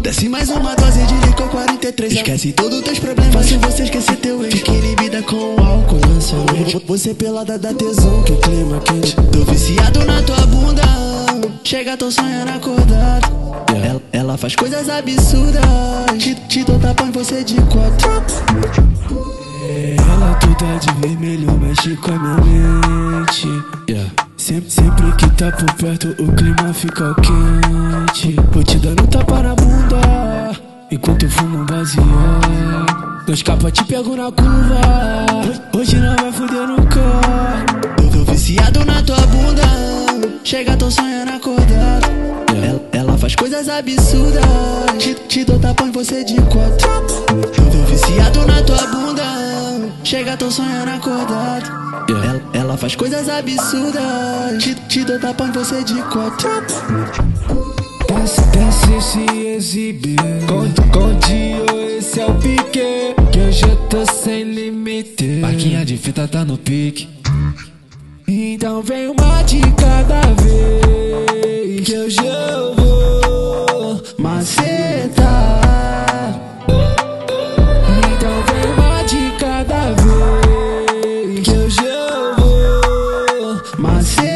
Desce mais uma dose de licor 43. Esquece todos teus problemas. Faço você esquecer teu ex. Fique inibida com o álcool lançamento. Você pelada da tesão que o clima quente. Tô viciado na tua bunda. Chega, tô sonhando acordado. Ela, ela faz coisas absurdas. Te, te dou tapa em você de quatro. Ela toda de vermelho mexe com a minha mente. Yeah. Sempre, sempre que tá por perto o clima fica quente. Vou te dando tapa na enquanto eu fumo um baseado. Dois capas te pego na curva. Hoje não vai fuder no carro. Eu tô viciado na tua bunda. Chega, tô sonhando acordado. Ela, ela faz coisas absurdas. Te, te dou tapa em você de quatro. Eu tô viciado na tua bunda. Chega, tô sonhando acordado. Ela, ela faz coisas absurdas. Te, te dou tapa em você de quatro. sem limite. Marquinha de fita tá no pique. Então vem uma de cada vez que eu eu vou macetar. Então vem uma de cada vez que eu eu vou macetar.